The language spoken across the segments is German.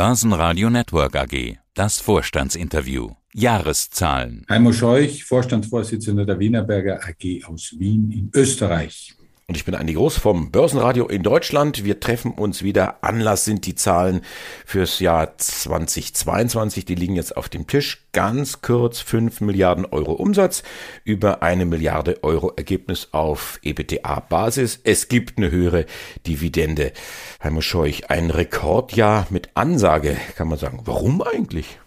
Börsenradio Network AG. Das Vorstandsinterview. Jahreszahlen. Heimo Scheuch, Vorstandsvorsitzender der Wienerberger AG aus Wien in Österreich. Und ich bin Andi Groß vom Börsenradio in Deutschland. Wir treffen uns wieder. Anlass sind die Zahlen fürs Jahr 2022. Die liegen jetzt auf dem Tisch. Ganz kurz 5 Milliarden Euro Umsatz, über eine Milliarde Euro Ergebnis auf EBTA-Basis. Es gibt eine höhere Dividende. Heimo Scheuch, ein Rekordjahr mit Ansage, kann man sagen. Warum eigentlich?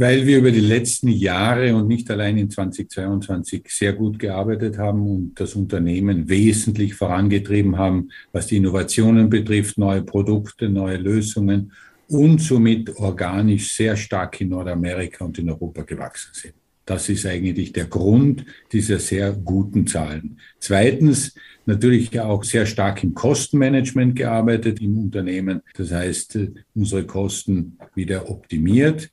Weil wir über die letzten Jahre und nicht allein in 2022 sehr gut gearbeitet haben und das Unternehmen wesentlich vorangetrieben haben, was die Innovationen betrifft, neue Produkte, neue Lösungen und somit organisch sehr stark in Nordamerika und in Europa gewachsen sind. Das ist eigentlich der Grund dieser sehr guten Zahlen. Zweitens, natürlich auch sehr stark im Kostenmanagement gearbeitet im Unternehmen. Das heißt, unsere Kosten wieder optimiert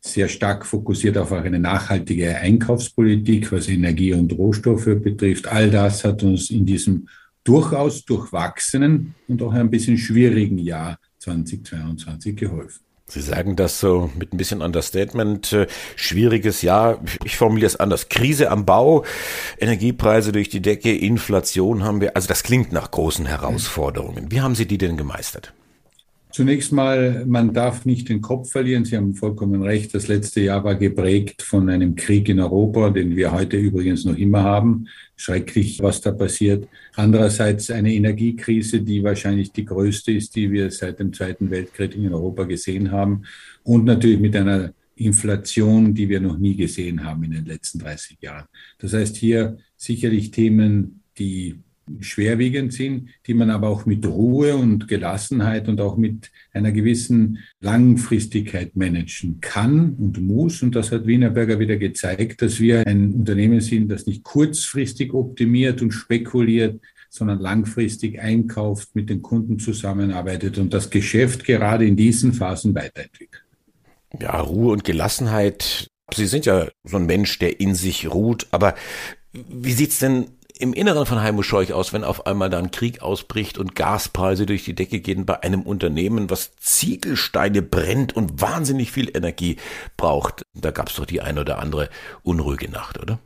sehr stark fokussiert auf eine nachhaltige Einkaufspolitik, was Energie und Rohstoffe betrifft. All das hat uns in diesem durchaus durchwachsenen und auch ein bisschen schwierigen Jahr 2022 geholfen. Sie sagen das so mit ein bisschen Understatement. Äh, schwieriges Jahr. Ich formuliere es anders. Krise am Bau, Energiepreise durch die Decke, Inflation haben wir. Also das klingt nach großen Herausforderungen. Wie haben Sie die denn gemeistert? Zunächst mal, man darf nicht den Kopf verlieren. Sie haben vollkommen recht. Das letzte Jahr war geprägt von einem Krieg in Europa, den wir heute übrigens noch immer haben. Schrecklich, was da passiert. Andererseits eine Energiekrise, die wahrscheinlich die größte ist, die wir seit dem Zweiten Weltkrieg in Europa gesehen haben. Und natürlich mit einer Inflation, die wir noch nie gesehen haben in den letzten 30 Jahren. Das heißt hier sicherlich Themen, die schwerwiegend sind, die man aber auch mit Ruhe und Gelassenheit und auch mit einer gewissen Langfristigkeit managen kann und muss. Und das hat Wienerberger wieder gezeigt, dass wir ein Unternehmen sind, das nicht kurzfristig optimiert und spekuliert, sondern langfristig einkauft, mit den Kunden zusammenarbeitet und das Geschäft gerade in diesen Phasen weiterentwickelt. Ja, Ruhe und Gelassenheit. Sie sind ja so ein Mensch, der in sich ruht, aber wie sieht's denn im Inneren von Heimo Scheuch aus, wenn auf einmal da ein Krieg ausbricht und Gaspreise durch die Decke gehen bei einem Unternehmen, was Ziegelsteine brennt und wahnsinnig viel Energie braucht? Da gab es doch die ein oder andere unruhige Nacht, oder?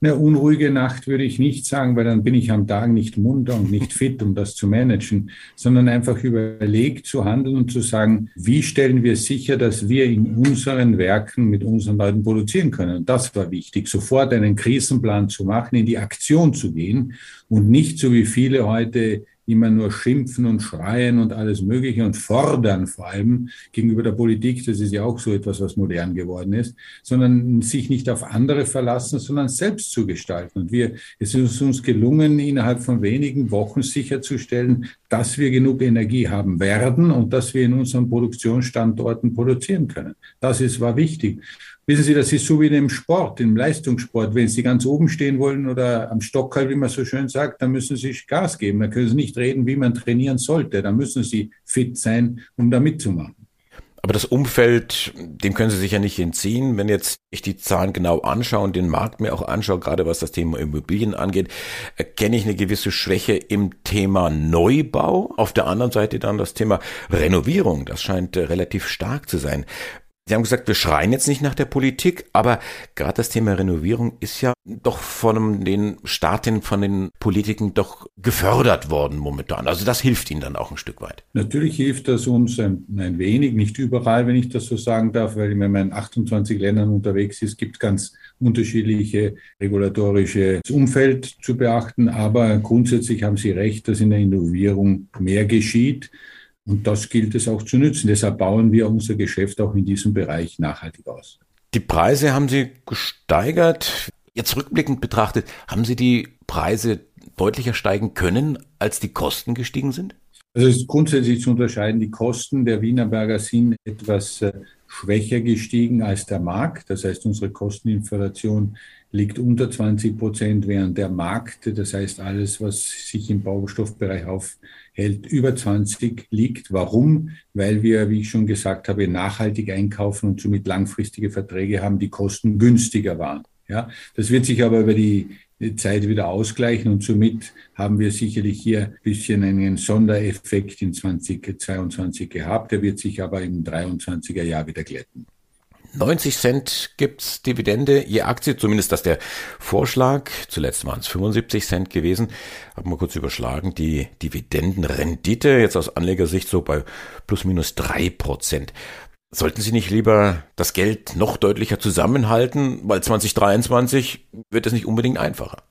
Eine unruhige Nacht würde ich nicht sagen, weil dann bin ich am Tag nicht munter und nicht fit, um das zu managen, sondern einfach überlegt zu handeln und zu sagen, wie stellen wir sicher, dass wir in unseren Werken mit unseren Leuten produzieren können. Und das war wichtig, sofort einen Krisenplan zu machen, in die Aktion zu gehen und nicht so wie viele heute immer nur schimpfen und schreien und alles Mögliche und fordern vor allem gegenüber der Politik, das ist ja auch so etwas, was modern geworden ist, sondern sich nicht auf andere verlassen, sondern selbst zu gestalten. Und wir, es ist uns gelungen, innerhalb von wenigen Wochen sicherzustellen, dass wir genug Energie haben werden und dass wir in unseren Produktionsstandorten produzieren können. Das ist, war wichtig. Wissen Sie, das ist so wie im Sport, im Leistungssport. Wenn Sie ganz oben stehen wollen oder am Stockhall, wie man so schön sagt, dann müssen Sie Gas geben. Dann können Sie nicht reden, wie man trainieren sollte. Dann müssen Sie fit sein, um da mitzumachen. Aber das Umfeld, dem können Sie sich ja nicht entziehen. Wenn jetzt ich die Zahlen genau anschaue und den Markt mir auch anschaue, gerade was das Thema Immobilien angeht, erkenne ich eine gewisse Schwäche im Thema Neubau. Auf der anderen Seite dann das Thema Renovierung. Das scheint äh, relativ stark zu sein. Sie haben gesagt, wir schreien jetzt nicht nach der Politik, aber gerade das Thema Renovierung ist ja doch von den Staaten, von den Politikern doch gefördert worden momentan. Also das hilft Ihnen dann auch ein Stück weit. Natürlich hilft das uns ein, ein wenig, nicht überall, wenn ich das so sagen darf, weil wenn man in 28 Ländern unterwegs ist, gibt es ganz unterschiedliche regulatorische Umfeld zu beachten. Aber grundsätzlich haben Sie recht, dass in der Innovierung mehr geschieht. Und das gilt es auch zu nützen. Deshalb bauen wir unser Geschäft auch in diesem Bereich nachhaltig aus. Die Preise haben Sie gesteigert. Jetzt rückblickend betrachtet, haben Sie die Preise deutlicher steigen können, als die Kosten gestiegen sind? Also es ist grundsätzlich zu unterscheiden. Die Kosten der Wienerberger sind etwas äh, schwächer gestiegen als der Markt. Das heißt, unsere Kosteninflation liegt unter 20 Prozent, während der Markt, das heißt alles, was sich im Baustoffbereich aufhält, über 20 liegt. Warum? Weil wir, wie ich schon gesagt habe, nachhaltig einkaufen und somit langfristige Verträge haben, die Kosten günstiger waren. Ja, das wird sich aber über die Zeit wieder ausgleichen und somit haben wir sicherlich hier ein bisschen einen Sondereffekt in 2022 gehabt. Der wird sich aber im 23er Jahr wieder glätten. 90 Cent gibt's Dividende je Aktie, zumindest das der Vorschlag. Zuletzt waren es 75 Cent gewesen. Haben wir kurz überschlagen. Die Dividendenrendite jetzt aus Anlegersicht so bei plus minus drei Prozent. Sollten Sie nicht lieber das Geld noch deutlicher zusammenhalten, weil 2023 wird es nicht unbedingt einfacher?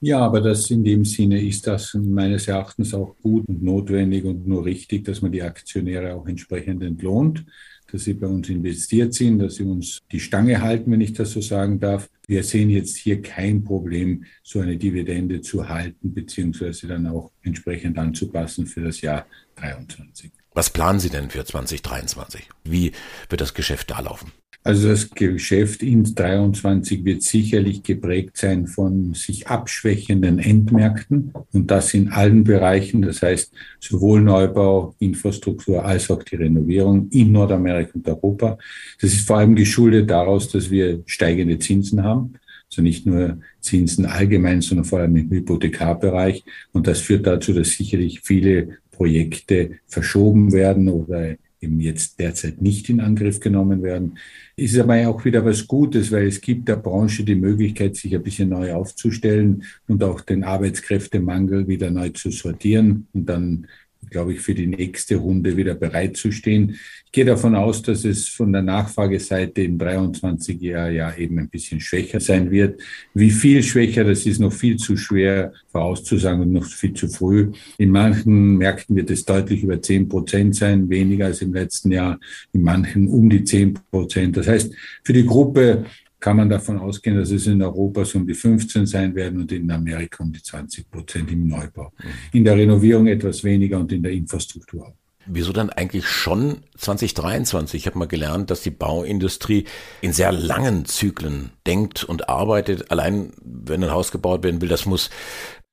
Ja, aber das in dem Sinne ist das meines Erachtens auch gut und notwendig und nur richtig, dass man die Aktionäre auch entsprechend entlohnt dass sie bei uns investiert sind, dass sie uns die Stange halten, wenn ich das so sagen darf. Wir sehen jetzt hier kein Problem, so eine Dividende zu halten, beziehungsweise dann auch entsprechend anzupassen für das Jahr 2023. Was planen Sie denn für 2023? Wie wird das Geschäft da laufen? Also das Geschäft in 23 wird sicherlich geprägt sein von sich abschwächenden Endmärkten und das in allen Bereichen. Das heißt sowohl Neubau, Infrastruktur als auch die Renovierung in Nordamerika und Europa. Das ist vor allem geschuldet daraus, dass wir steigende Zinsen haben. Also nicht nur Zinsen allgemein, sondern vor allem im Hypothekarbereich. Und das führt dazu, dass sicherlich viele Projekte verschoben werden oder eben jetzt derzeit nicht in Angriff genommen werden. Ist aber auch wieder was Gutes, weil es gibt der Branche die Möglichkeit, sich ein bisschen neu aufzustellen und auch den Arbeitskräftemangel wieder neu zu sortieren und dann glaube ich, für die nächste Runde wieder bereitzustehen. Ich gehe davon aus, dass es von der Nachfrageseite im 23 Jahr ja eben ein bisschen schwächer sein wird. Wie viel schwächer, das ist noch viel zu schwer vorauszusagen und noch viel zu früh. In manchen Märkten wird es deutlich über 10 Prozent sein, weniger als im letzten Jahr, in manchen um die 10 Prozent. Das heißt, für die Gruppe kann man davon ausgehen, dass es in Europa so um die 15 sein werden und in Amerika um die 20 Prozent im Neubau. Mhm. In der Renovierung etwas weniger und in der Infrastruktur auch. Wieso dann eigentlich schon 2023? Ich habe mal gelernt, dass die Bauindustrie in sehr langen Zyklen denkt und arbeitet. Allein wenn ein Haus gebaut werden will, das muss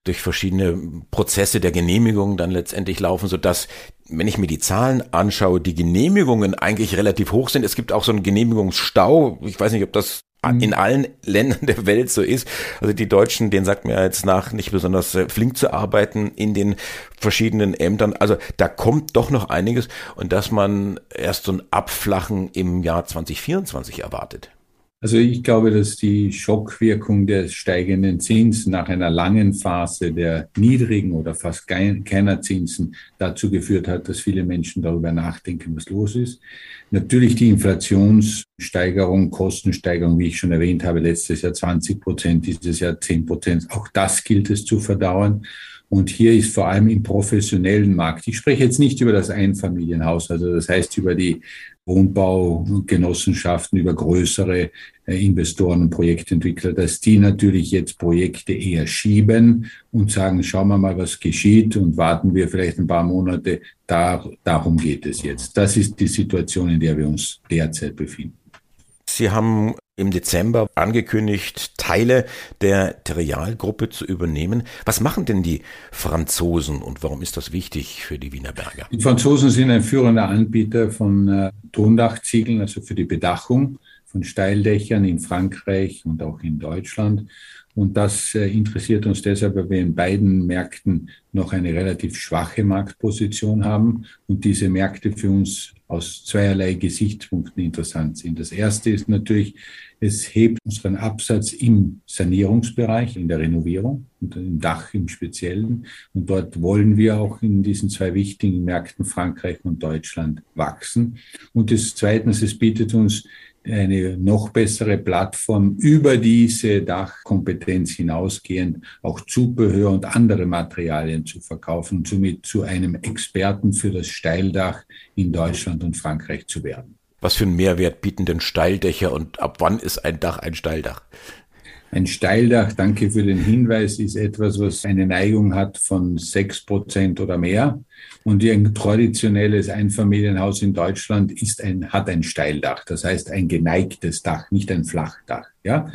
durch verschiedene Prozesse der Genehmigung dann letztendlich laufen, so dass, wenn ich mir die Zahlen anschaue, die Genehmigungen eigentlich relativ hoch sind. Es gibt auch so einen Genehmigungsstau. Ich weiß nicht, ob das. In allen Ländern der Welt so ist. Also die Deutschen, denen sagt mir jetzt nach, nicht besonders äh, flink zu arbeiten in den verschiedenen Ämtern. Also da kommt doch noch einiges und dass man erst so ein Abflachen im Jahr 2024 erwartet. Also ich glaube, dass die Schockwirkung des steigenden Zins nach einer langen Phase der niedrigen oder fast keiner Zinsen dazu geführt hat, dass viele Menschen darüber nachdenken, was los ist. Natürlich die Inflationssteigerung, Kostensteigerung, wie ich schon erwähnt habe, letztes Jahr 20 Prozent, dieses Jahr 10 Prozent. Auch das gilt es zu verdauern. Und hier ist vor allem im professionellen Markt, ich spreche jetzt nicht über das Einfamilienhaus, also das heißt über die Wohnbaugenossenschaften, über größere äh, Investoren und Projektentwickler, dass die natürlich jetzt Projekte eher schieben und sagen, schauen wir mal, was geschieht und warten wir vielleicht ein paar Monate. Da, darum geht es jetzt. Das ist die Situation, in der wir uns derzeit befinden. Sie haben im Dezember angekündigt, Teile der Terialgruppe zu übernehmen. Was machen denn die Franzosen und warum ist das wichtig für die Wiener Berger? Die Franzosen sind ein führender Anbieter von äh, Tondachziegeln, also für die Bedachung von Steildächern in Frankreich und auch in Deutschland. Und das äh, interessiert uns deshalb, weil wir in beiden Märkten noch eine relativ schwache Marktposition haben und diese Märkte für uns aus zweierlei Gesichtspunkten interessant sind. Das erste ist natürlich, es hebt unseren Absatz im Sanierungsbereich, in der Renovierung und im Dach im Speziellen. Und dort wollen wir auch in diesen zwei wichtigen Märkten Frankreich und Deutschland wachsen. Und das Zweitens, es bietet uns eine noch bessere Plattform über diese Dachkompetenz hinausgehend auch Zubehör und andere Materialien zu verkaufen und somit zu einem Experten für das Steildach in Deutschland und Frankreich zu werden. Was für einen Mehrwert bieten denn Steildächer und ab wann ist ein Dach ein Steildach? Ein Steildach, danke für den Hinweis, ist etwas, was eine Neigung hat von sechs Prozent oder mehr. Und ein traditionelles Einfamilienhaus in Deutschland ist ein, hat ein Steildach. Das heißt ein geneigtes Dach, nicht ein Flachdach. Ja?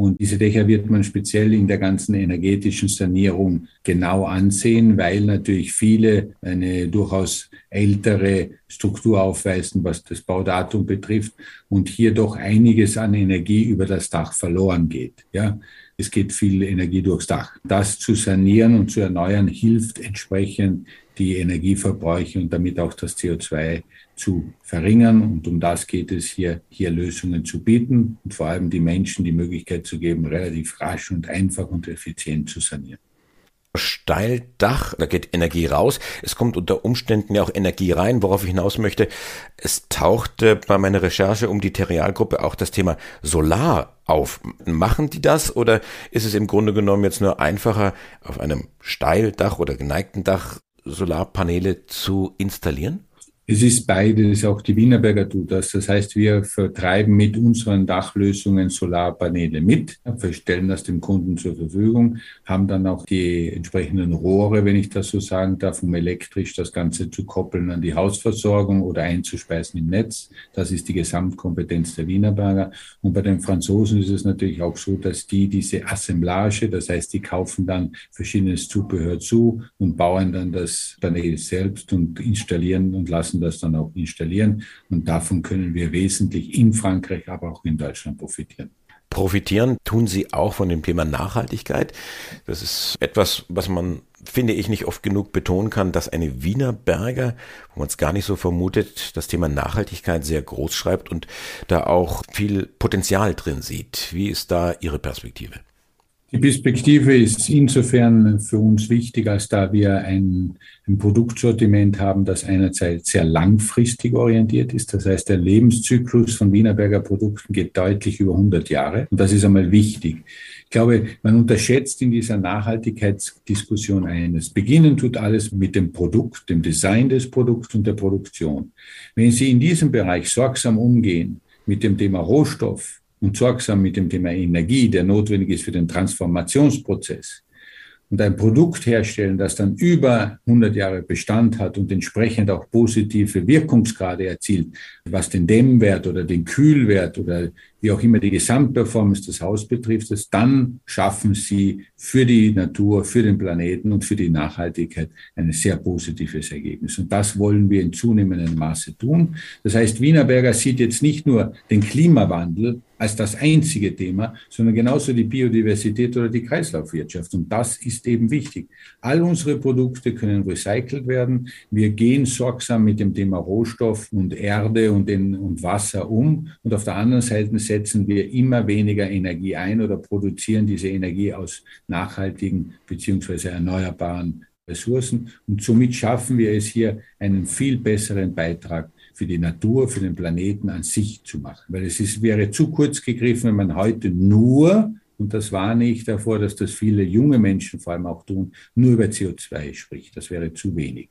Und diese Dächer wird man speziell in der ganzen energetischen Sanierung genau ansehen, weil natürlich viele eine durchaus ältere Struktur aufweisen, was das Baudatum betrifft und hier doch einiges an Energie über das Dach verloren geht. Ja, es geht viel Energie durchs Dach. Das zu sanieren und zu erneuern hilft entsprechend die Energieverbräuche und damit auch das CO2 zu verringern. Und um das geht es hier, hier Lösungen zu bieten und vor allem die Menschen die Möglichkeit zu geben, relativ rasch und einfach und effizient zu sanieren. Steildach, da geht Energie raus. Es kommt unter Umständen ja auch Energie rein, worauf ich hinaus möchte. Es tauchte bei meiner Recherche um die Terrialgruppe auch das Thema Solar auf. Machen die das oder ist es im Grunde genommen jetzt nur einfacher, auf einem Steildach oder geneigten Dach Solarpaneele zu installieren? Es ist beides, auch die Wienerberger tut das. Das heißt, wir vertreiben mit unseren Dachlösungen Solarpaneele mit, stellen das dem Kunden zur Verfügung, haben dann auch die entsprechenden Rohre, wenn ich das so sagen darf, um elektrisch das Ganze zu koppeln an die Hausversorgung oder einzuspeisen im Netz. Das ist die Gesamtkompetenz der Wienerberger. Und bei den Franzosen ist es natürlich auch so, dass die diese Assemblage, das heißt, die kaufen dann verschiedenes Zubehör zu und bauen dann das Panel selbst und installieren und lassen das dann auch installieren. Und davon können wir wesentlich in Frankreich, aber auch in Deutschland profitieren. Profitieren tun Sie auch von dem Thema Nachhaltigkeit. Das ist etwas, was man, finde ich, nicht oft genug betonen kann, dass eine Wiener Berger, wo man es gar nicht so vermutet, das Thema Nachhaltigkeit sehr groß schreibt und da auch viel Potenzial drin sieht. Wie ist da Ihre Perspektive? Die Perspektive ist insofern für uns wichtig, als da wir ein, ein, Produktsortiment haben, das einerseits sehr langfristig orientiert ist. Das heißt, der Lebenszyklus von Wienerberger Produkten geht deutlich über 100 Jahre. Und das ist einmal wichtig. Ich glaube, man unterschätzt in dieser Nachhaltigkeitsdiskussion eines. Beginnen tut alles mit dem Produkt, dem Design des Produkts und der Produktion. Wenn Sie in diesem Bereich sorgsam umgehen mit dem Thema Rohstoff, und sorgsam mit dem Thema Energie, der notwendig ist für den Transformationsprozess, und ein Produkt herstellen, das dann über 100 Jahre Bestand hat und entsprechend auch positive Wirkungsgrade erzielt, was den Dämmwert oder den Kühlwert oder wie auch immer die Gesamtperformance des Hauses betrifft, dann schaffen sie für die Natur, für den Planeten und für die Nachhaltigkeit ein sehr positives Ergebnis. Und das wollen wir in zunehmendem Maße tun. Das heißt, Wienerberger sieht jetzt nicht nur den Klimawandel als das einzige Thema, sondern genauso die Biodiversität oder die Kreislaufwirtschaft. Und das ist eben wichtig. All unsere Produkte können recycelt werden. Wir gehen sorgsam mit dem Thema Rohstoff und Erde und, den, und Wasser um. Und auf der anderen Seite setzen wir immer weniger Energie ein oder produzieren diese Energie aus nachhaltigen beziehungsweise erneuerbaren Ressourcen. Und somit schaffen wir es hier, einen viel besseren Beitrag für die Natur, für den Planeten an sich zu machen. Weil es ist, wäre zu kurz gegriffen, wenn man heute nur, und das warne ich davor, dass das viele junge Menschen vor allem auch tun, nur über CO2 spricht. Das wäre zu wenig.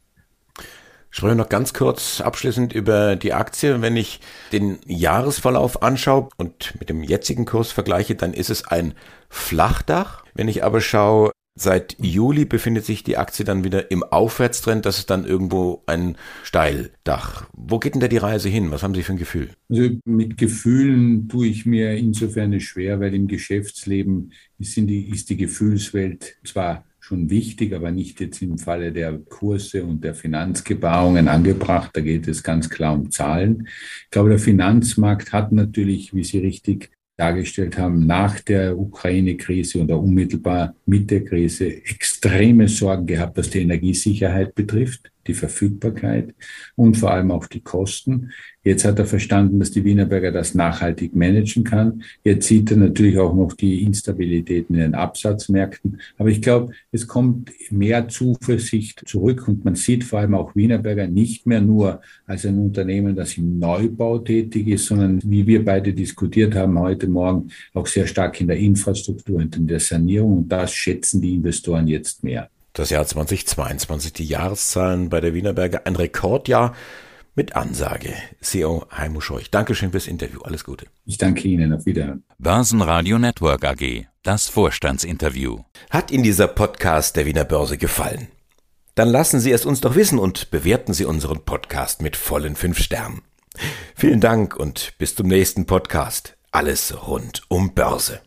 Sprechen wir noch ganz kurz abschließend über die Aktie. Wenn ich den Jahresverlauf anschaue und mit dem jetzigen Kurs vergleiche, dann ist es ein Flachdach. Wenn ich aber schaue, Seit Juli befindet sich die Aktie dann wieder im Aufwärtstrend. Das ist dann irgendwo ein Steildach. Wo geht denn da die Reise hin? Was haben Sie für ein Gefühl? Also mit Gefühlen tue ich mir insofern schwer, weil im Geschäftsleben ist die, ist die Gefühlswelt zwar schon wichtig, aber nicht jetzt im Falle der Kurse und der Finanzgebauungen angebracht. Da geht es ganz klar um Zahlen. Ich glaube, der Finanzmarkt hat natürlich, wie Sie richtig dargestellt haben, nach der Ukraine-Krise oder unmittelbar mit der Krise extreme Sorgen gehabt, was die Energiesicherheit betrifft die Verfügbarkeit und vor allem auch die Kosten. Jetzt hat er verstanden, dass die Wienerberger das nachhaltig managen kann. Jetzt sieht er natürlich auch noch die Instabilitäten in den Absatzmärkten. Aber ich glaube, es kommt mehr Zuversicht zurück und man sieht vor allem auch Wienerberger nicht mehr nur als ein Unternehmen, das im Neubau tätig ist, sondern wie wir beide diskutiert haben heute Morgen, auch sehr stark in der Infrastruktur und in der Sanierung. Und das schätzen die Investoren jetzt mehr. Das Jahr 2022, die Jahreszahlen bei der Wienerberger, ein Rekordjahr mit Ansage. CEO Heimo Scheuch, Dankeschön fürs Interview. Alles Gute. Ich danke Ihnen. Auf Wiederhören. Börsenradio Network AG. Das Vorstandsinterview. Hat Ihnen dieser Podcast der Wiener Börse gefallen? Dann lassen Sie es uns doch wissen und bewerten Sie unseren Podcast mit vollen fünf Sternen. Vielen Dank und bis zum nächsten Podcast. Alles rund um Börse.